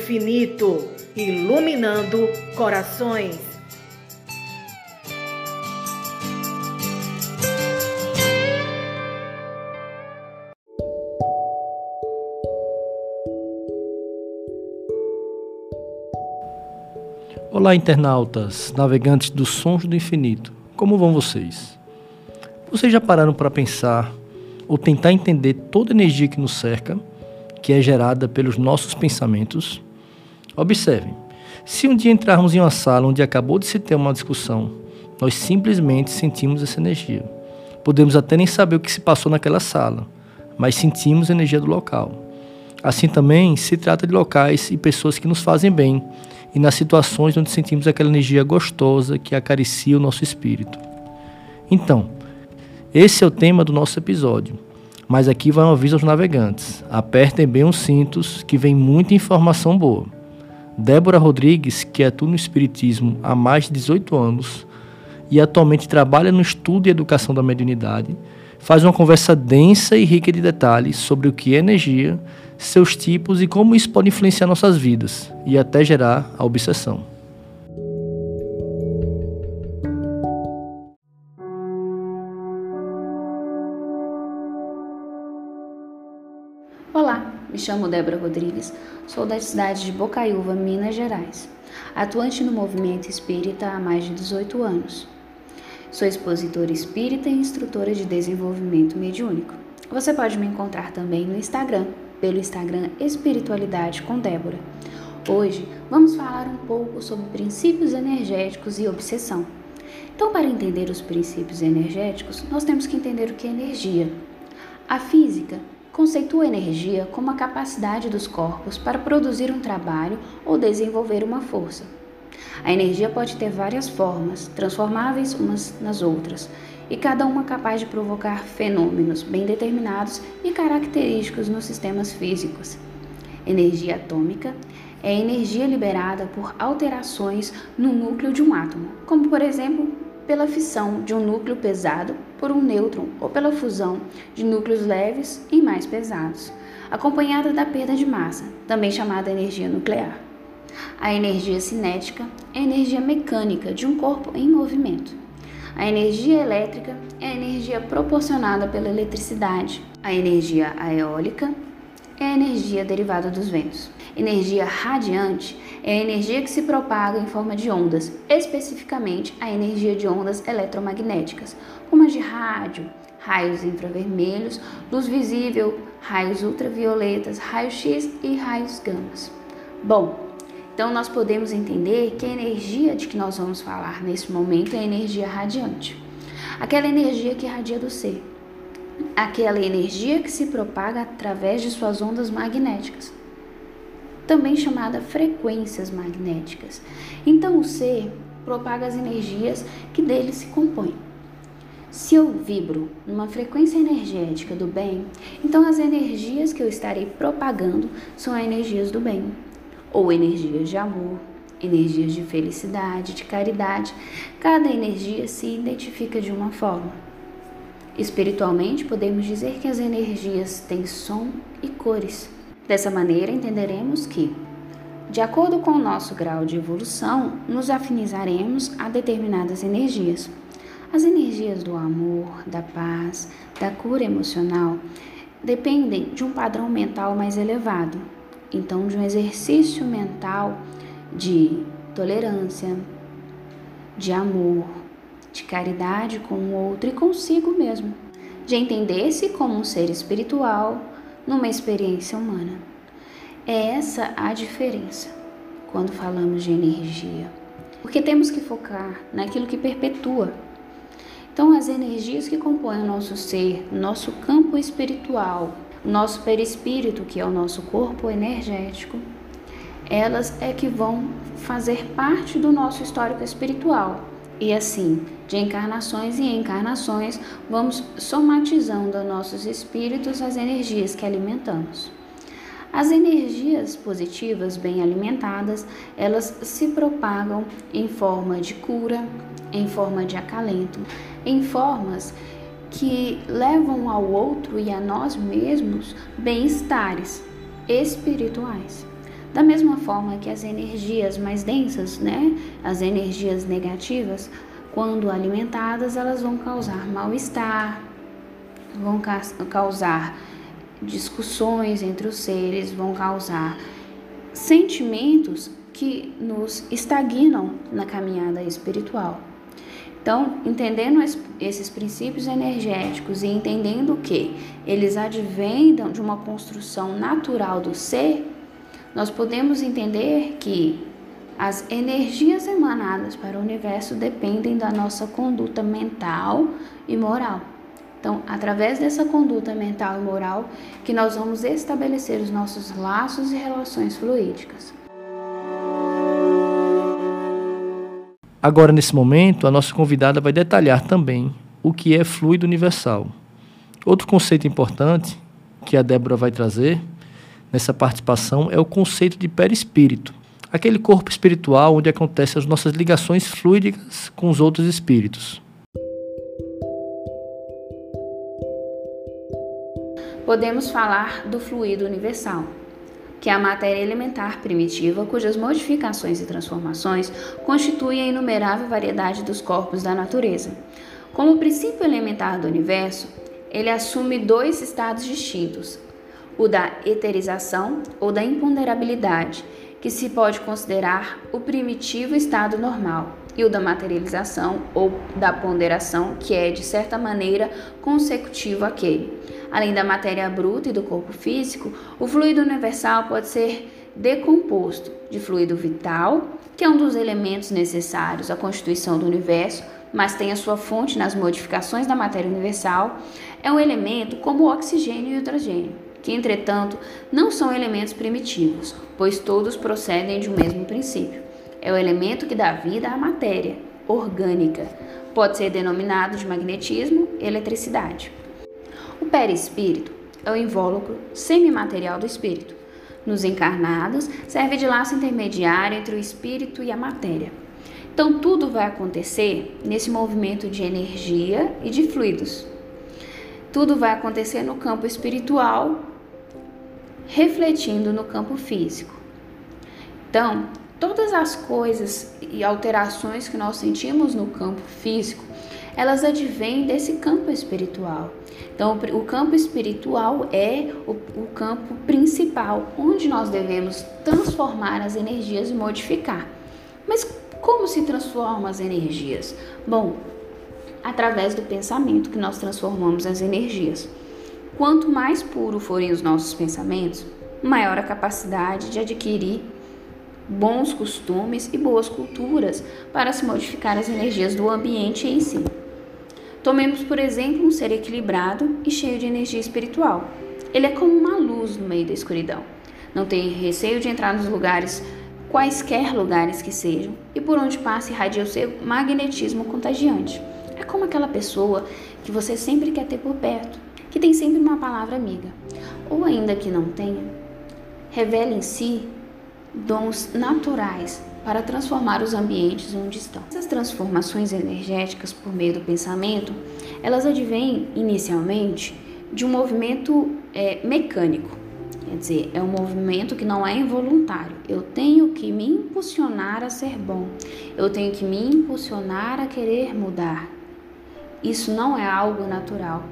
infinito, iluminando corações. Olá, internautas, navegantes dos sons do infinito. Como vão vocês? Vocês já pararam para pensar ou tentar entender toda a energia que nos cerca, que é gerada pelos nossos pensamentos? Observem, se um dia entrarmos em uma sala onde acabou de se ter uma discussão, nós simplesmente sentimos essa energia. Podemos até nem saber o que se passou naquela sala, mas sentimos a energia do local. Assim também se trata de locais e pessoas que nos fazem bem e nas situações onde sentimos aquela energia gostosa que acaricia o nosso espírito. Então, esse é o tema do nosso episódio. Mas aqui vai um aviso aos navegantes. Apertem bem os cintos, que vem muita informação boa. Débora Rodrigues, que atua no Espiritismo há mais de 18 anos e atualmente trabalha no estudo e educação da mediunidade, faz uma conversa densa e rica de detalhes sobre o que é energia, seus tipos e como isso pode influenciar nossas vidas e até gerar a obsessão. Olá, me chamo Débora Rodrigues, sou da cidade de Bocaiúva, Minas Gerais, atuante no movimento espírita há mais de 18 anos. Sou expositora espírita e instrutora de desenvolvimento mediúnico. Você pode me encontrar também no Instagram, pelo Instagram Espiritualidade com Débora. Hoje vamos falar um pouco sobre princípios energéticos e obsessão. Então, para entender os princípios energéticos, nós temos que entender o que é energia. A física conceitua a energia como a capacidade dos corpos para produzir um trabalho ou desenvolver uma força. A energia pode ter várias formas, transformáveis umas nas outras, e cada uma capaz de provocar fenômenos bem determinados e característicos nos sistemas físicos. Energia atômica é energia liberada por alterações no núcleo de um átomo, como por exemplo pela fissão de um núcleo pesado por um nêutron ou pela fusão de núcleos leves e mais pesados, acompanhada da perda de massa, também chamada energia nuclear. A energia cinética é a energia mecânica de um corpo em movimento. A energia elétrica é a energia proporcionada pela eletricidade. A energia eólica é a energia derivada dos ventos. Energia radiante é a energia que se propaga em forma de ondas, especificamente a energia de ondas eletromagnéticas, como as de rádio, raios infravermelhos, luz visível, raios ultravioletas, raios-x e raios gamas. Bom, então, nós podemos entender que a energia de que nós vamos falar nesse momento é a energia radiante. Aquela energia que irradia do ser. Aquela energia que se propaga através de suas ondas magnéticas, também chamada frequências magnéticas. Então, o ser propaga as energias que dele se compõem. Se eu vibro numa frequência energética do bem, então as energias que eu estarei propagando são energias do bem ou energias de amor, energias de felicidade, de caridade. Cada energia se identifica de uma forma. Espiritualmente, podemos dizer que as energias têm som e cores. Dessa maneira, entenderemos que, de acordo com o nosso grau de evolução, nos afinizaremos a determinadas energias. As energias do amor, da paz, da cura emocional dependem de um padrão mental mais elevado, então de um exercício mental de tolerância, de amor, de caridade com o outro e consigo mesmo, de entender-se como um ser espiritual numa experiência humana. É essa a diferença quando falamos de energia, porque temos que focar naquilo que perpetua. Então, as energias que compõem o nosso ser, nosso campo espiritual, nosso perispírito, que é o nosso corpo energético, elas é que vão fazer parte do nosso histórico espiritual. E assim, de encarnações em encarnações, vamos somatizando nossos espíritos as energias que alimentamos. As energias positivas bem alimentadas, elas se propagam em forma de cura, em forma de acalento, em formas que levam ao outro e a nós mesmos bem-estares espirituais. Da mesma forma que as energias mais densas, né, as energias negativas, quando alimentadas, elas vão causar mal-estar, vão causar discussões entre os seres, vão causar sentimentos que nos estagnam na caminhada espiritual. Então, entendendo esses princípios energéticos e entendendo que eles advêm de uma construção natural do ser, nós podemos entender que as energias emanadas para o universo dependem da nossa conduta mental e moral. Então, através dessa conduta mental e moral, que nós vamos estabelecer os nossos laços e relações fluídicas. Agora, nesse momento, a nossa convidada vai detalhar também o que é fluido universal. Outro conceito importante que a Débora vai trazer nessa participação é o conceito de perispírito, aquele corpo espiritual onde acontecem as nossas ligações fluídicas com os outros espíritos. Podemos falar do fluido universal, que é a matéria elementar primitiva, cujas modificações e transformações constituem a inumerável variedade dos corpos da natureza. Como princípio elementar do universo, ele assume dois estados distintos: o da eterização ou da imponderabilidade, que se pode considerar o primitivo estado normal, e o da materialização ou da ponderação, que é de certa maneira consecutivo àquele. Além da matéria bruta e do corpo físico, o fluido universal pode ser decomposto de fluido vital, que é um dos elementos necessários à constituição do universo, mas tem a sua fonte nas modificações da matéria universal, é um elemento como o oxigênio e o hidrogênio, que, entretanto, não são elementos primitivos, pois todos procedem de um mesmo princípio. É o elemento que dá vida à matéria orgânica. Pode ser denominado de magnetismo eletricidade. O perispírito é o invólucro semimaterial do espírito. Nos encarnados, serve de laço intermediário entre o espírito e a matéria. Então, tudo vai acontecer nesse movimento de energia e de fluidos. Tudo vai acontecer no campo espiritual, refletindo no campo físico. Então, todas as coisas e alterações que nós sentimos no campo físico, elas advêm desse campo espiritual. Então, o campo espiritual é o, o, campo principal, onde nós devemos transformar as energias e modificar. Mas como se transformam as energias? Bom, através do pensamento que nós transformamos as energias. Quanto mais puro forem os nossos pensamentos, maior a capacidade de adquirir bons costumes e boas culturas para se modificar as energias do ambiente em si. Tomemos, por exemplo, um ser equilibrado e cheio de energia espiritual. Ele é como uma luz no meio da escuridão. Não tem receio de entrar nos lugares, quaisquer lugares que sejam, e por onde passa irradia o seu magnetismo contagiante. É como aquela pessoa que você sempre quer ter por perto, que tem sempre uma palavra amiga. Ou ainda que não tenha, revela em si dons naturais para transformar os ambientes onde estão. Essas transformações energéticas por meio do pensamento, elas advêm inicialmente de um movimento é, mecânico, quer dizer, é um movimento que não é involuntário. Eu tenho que me impulsionar a ser bom, eu tenho que me impulsionar a querer mudar. Isso não é algo natural,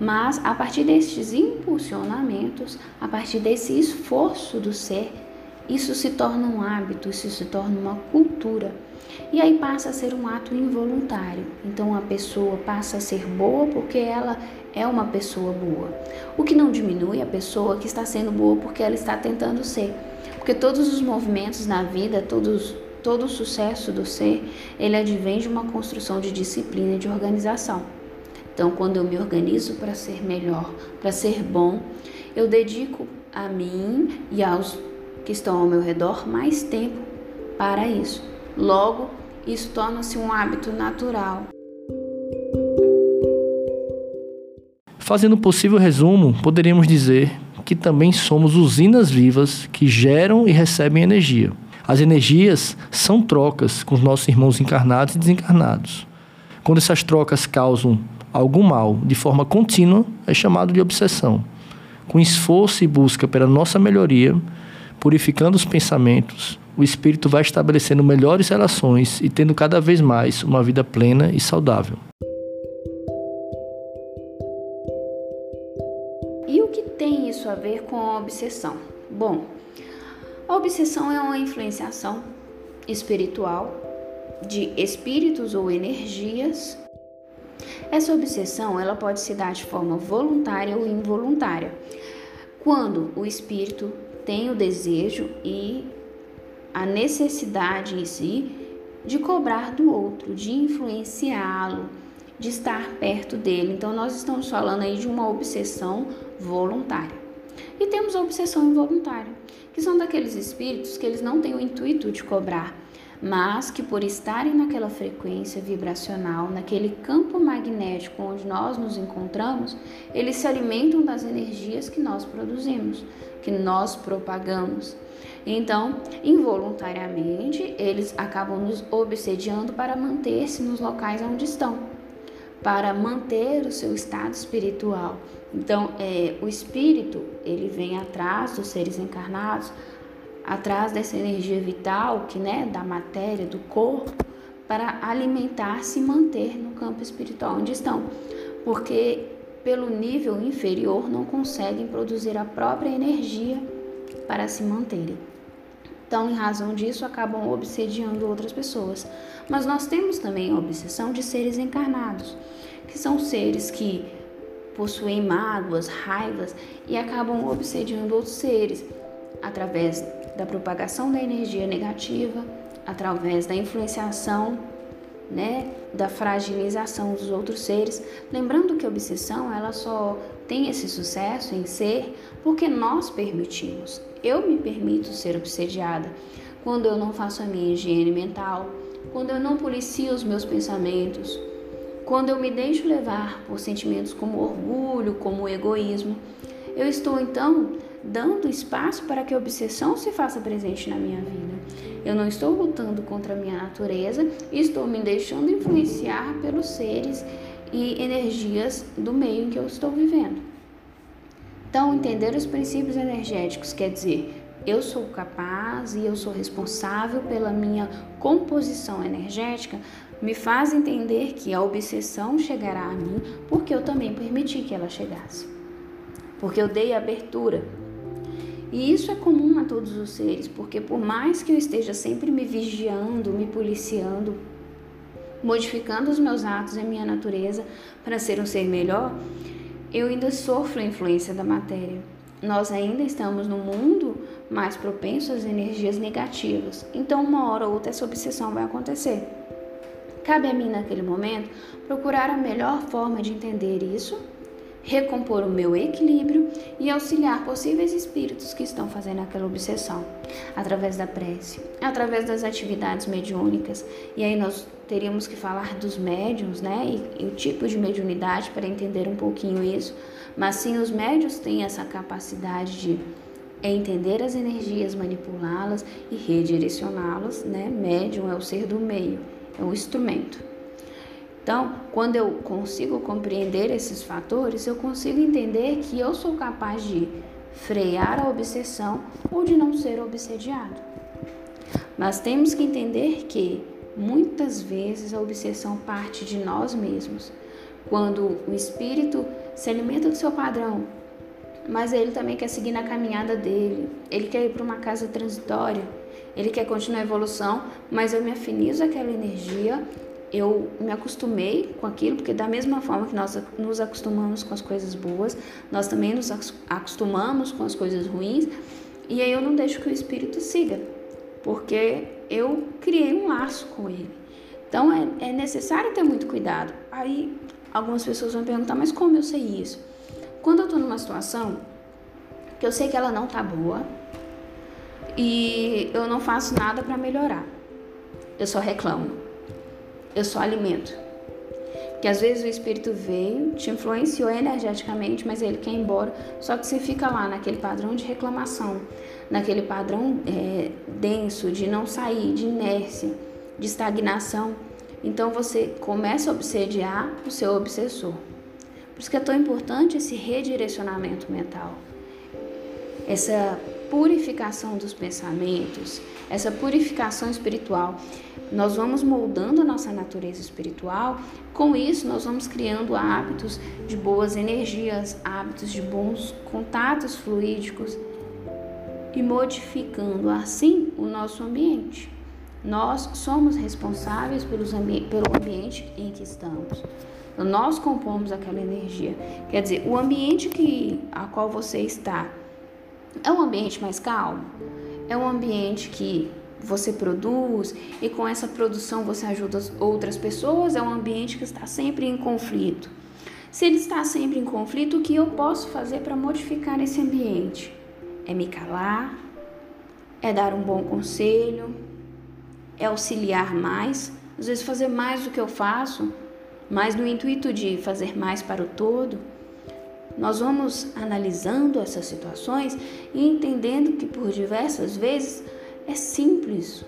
mas a partir destes impulsionamentos, a partir desse esforço do ser, isso se torna um hábito, isso se torna uma cultura. E aí passa a ser um ato involuntário. Então a pessoa passa a ser boa porque ela é uma pessoa boa. O que não diminui a pessoa que está sendo boa porque ela está tentando ser. Porque todos os movimentos na vida, todos, todo o sucesso do ser, ele advém de uma construção de disciplina e de organização. Então, quando eu me organizo para ser melhor, para ser bom, eu dedico a mim e aos que estão ao meu redor mais tempo para isso. Logo, isso torna-se um hábito natural. Fazendo possível resumo, poderíamos dizer que também somos usinas vivas que geram e recebem energia. As energias são trocas com os nossos irmãos encarnados e desencarnados. Quando essas trocas causam algum mal de forma contínua, é chamado de obsessão. Com esforço e busca pela nossa melhoria, purificando os pensamentos, o espírito vai estabelecendo melhores relações e tendo cada vez mais uma vida plena e saudável. E o que tem isso a ver com a obsessão? Bom, a obsessão é uma influenciação espiritual de espíritos ou energias. Essa obsessão ela pode se dar de forma voluntária ou involuntária. Quando o espírito tem o desejo e a necessidade em si de cobrar do outro, de influenciá-lo, de estar perto dele. Então nós estamos falando aí de uma obsessão voluntária. E temos a obsessão involuntária, que são daqueles espíritos que eles não têm o intuito de cobrar, mas que por estarem naquela frequência vibracional, naquele campo magnético onde nós nos encontramos, eles se alimentam das energias que nós produzimos, que nós propagamos. Então, involuntariamente, eles acabam nos obsediando para manter-se nos locais onde estão, para manter o seu estado espiritual. Então, é, o espírito, ele vem atrás dos seres encarnados atrás dessa energia vital, que né, da matéria, do corpo, para alimentar-se e manter no campo espiritual onde estão. Porque pelo nível inferior não conseguem produzir a própria energia para se manterem. Então, em razão disso, acabam obsediando outras pessoas. Mas nós temos também a obsessão de seres encarnados, que são seres que possuem mágoas, raivas e acabam obsediando outros seres através da propagação da energia negativa, através da influenciação, né, da fragilização dos outros seres. Lembrando que a obsessão ela só tem esse sucesso em ser porque nós permitimos. Eu me permito ser obsediada quando eu não faço a minha higiene mental, quando eu não policio os meus pensamentos, quando eu me deixo levar por sentimentos como orgulho, como egoísmo. Eu estou então dando espaço para que a obsessão se faça presente na minha vida. Eu não estou lutando contra a minha natureza, estou me deixando influenciar pelos seres e energias do meio em que eu estou vivendo. Então, entender os princípios energéticos quer dizer eu sou capaz e eu sou responsável pela minha composição energética, me faz entender que a obsessão chegará a mim porque eu também permiti que ela chegasse. Porque eu dei abertura e isso é comum a todos os seres, porque por mais que eu esteja sempre me vigiando, me policiando, modificando os meus atos e a minha natureza para ser um ser melhor, eu ainda sofro a influência da matéria. Nós ainda estamos no mundo mais propenso às energias negativas. Então, uma hora ou outra, essa obsessão vai acontecer. Cabe a mim, naquele momento, procurar a melhor forma de entender isso recompor o meu equilíbrio e auxiliar possíveis espíritos que estão fazendo aquela obsessão, através da prece, através das atividades mediúnicas. E aí nós teríamos que falar dos médiums, né? E, e o tipo de mediunidade para entender um pouquinho isso. Mas sim, os médios têm essa capacidade de entender as energias, manipulá-las e redirecioná-las, né? Médium é o ser do meio, é o instrumento. Então, quando eu consigo compreender esses fatores, eu consigo entender que eu sou capaz de frear a obsessão ou de não ser obsediado. Mas temos que entender que muitas vezes a obsessão parte de nós mesmos. Quando o espírito se alimenta do seu padrão, mas ele também quer seguir na caminhada dele, ele quer ir para uma casa transitória, ele quer continuar a evolução, mas eu me afinizo àquela energia eu me acostumei com aquilo, porque da mesma forma que nós nos acostumamos com as coisas boas, nós também nos acostumamos com as coisas ruins, e aí eu não deixo que o espírito siga, porque eu criei um laço com ele. Então é, é necessário ter muito cuidado. Aí algumas pessoas vão perguntar, mas como eu sei isso? Quando eu estou numa situação que eu sei que ela não tá boa e eu não faço nada para melhorar, eu só reclamo eu só alimento. Que às vezes o espírito veio, te influenciou energeticamente, mas ele quer ir embora. Só que você fica lá naquele padrão de reclamação, naquele padrão é, denso de não sair, de inércia, de estagnação. Então você começa a obsediar o seu obsessor. Por isso que é tão importante esse redirecionamento mental, essa purificação dos pensamentos, essa purificação espiritual, nós vamos moldando a nossa natureza espiritual. Com isso, nós vamos criando hábitos de boas energias, hábitos de bons contatos fluídicos e modificando assim o nosso ambiente. Nós somos responsáveis pelos ambi pelo ambiente em que estamos. Nós compomos aquela energia. Quer dizer, o ambiente que, a qual você está é um ambiente mais calmo? É um ambiente que você produz e com essa produção você ajuda outras pessoas? É um ambiente que está sempre em conflito. Se ele está sempre em conflito, o que eu posso fazer para modificar esse ambiente? É me calar? É dar um bom conselho? É auxiliar mais? Às vezes fazer mais do que eu faço, mas no intuito de fazer mais para o todo. Nós vamos analisando essas situações e entendendo que por diversas vezes é simples.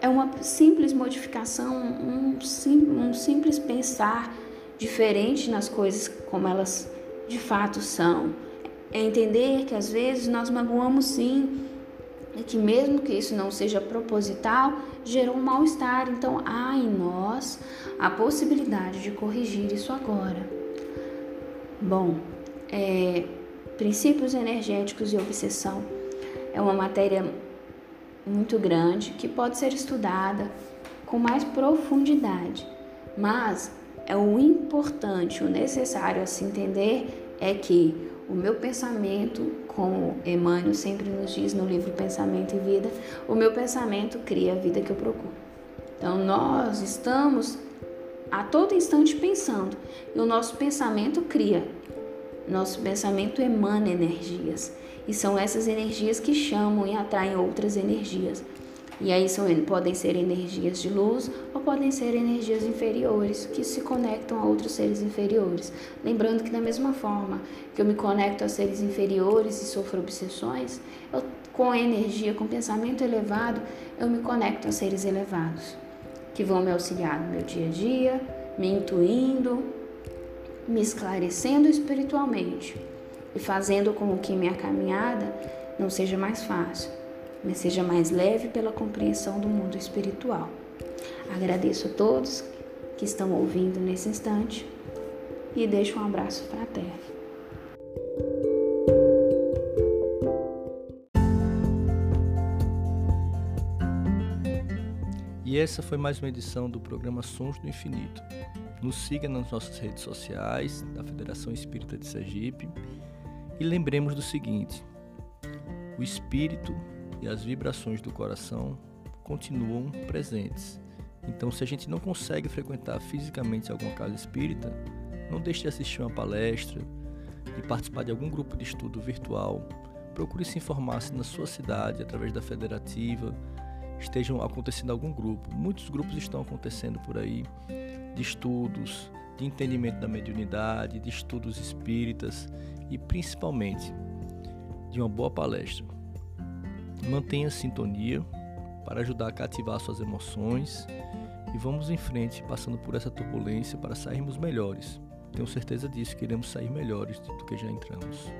É uma simples modificação, um, sim, um simples pensar diferente nas coisas como elas de fato são. É entender que às vezes nós magoamos sim, e que mesmo que isso não seja proposital, gerou um mal-estar. Então há em nós a possibilidade de corrigir isso agora. Bom, é, princípios energéticos e obsessão é uma matéria muito grande que pode ser estudada com mais profundidade, mas é o importante, o necessário a se entender é que o meu pensamento, como Emmanuel sempre nos diz no livro Pensamento e Vida, o meu pensamento cria a vida que eu procuro. Então nós estamos a todo instante pensando e o nosso pensamento cria. Nosso pensamento emana energias. E são essas energias que chamam e atraem outras energias. E aí são, podem ser energias de luz ou podem ser energias inferiores que se conectam a outros seres inferiores. Lembrando que da mesma forma que eu me conecto a seres inferiores e sofro obsessões, eu, com energia, com pensamento elevado, eu me conecto a seres elevados, que vão me auxiliar no meu dia a dia, me intuindo, me esclarecendo espiritualmente e fazendo com que minha caminhada não seja mais fácil, mas seja mais leve pela compreensão do mundo espiritual. Agradeço a todos que estão ouvindo nesse instante e deixo um abraço fraterno. Essa foi mais uma edição do programa Sons do Infinito. Nos siga nas nossas redes sociais da Federação Espírita de Sergipe e lembremos do seguinte: o espírito e as vibrações do coração continuam presentes. Então, se a gente não consegue frequentar fisicamente alguma casa espírita, não deixe de assistir uma palestra, de participar de algum grupo de estudo virtual. Procure se informar se na sua cidade, através da federativa, estejam acontecendo algum grupo. Muitos grupos estão acontecendo por aí de estudos, de entendimento da mediunidade, de estudos espíritas e principalmente de uma boa palestra. Mantenha sintonia para ajudar a cativar suas emoções e vamos em frente, passando por essa turbulência para sairmos melhores. Tenho certeza disso que iremos sair melhores do que já entramos.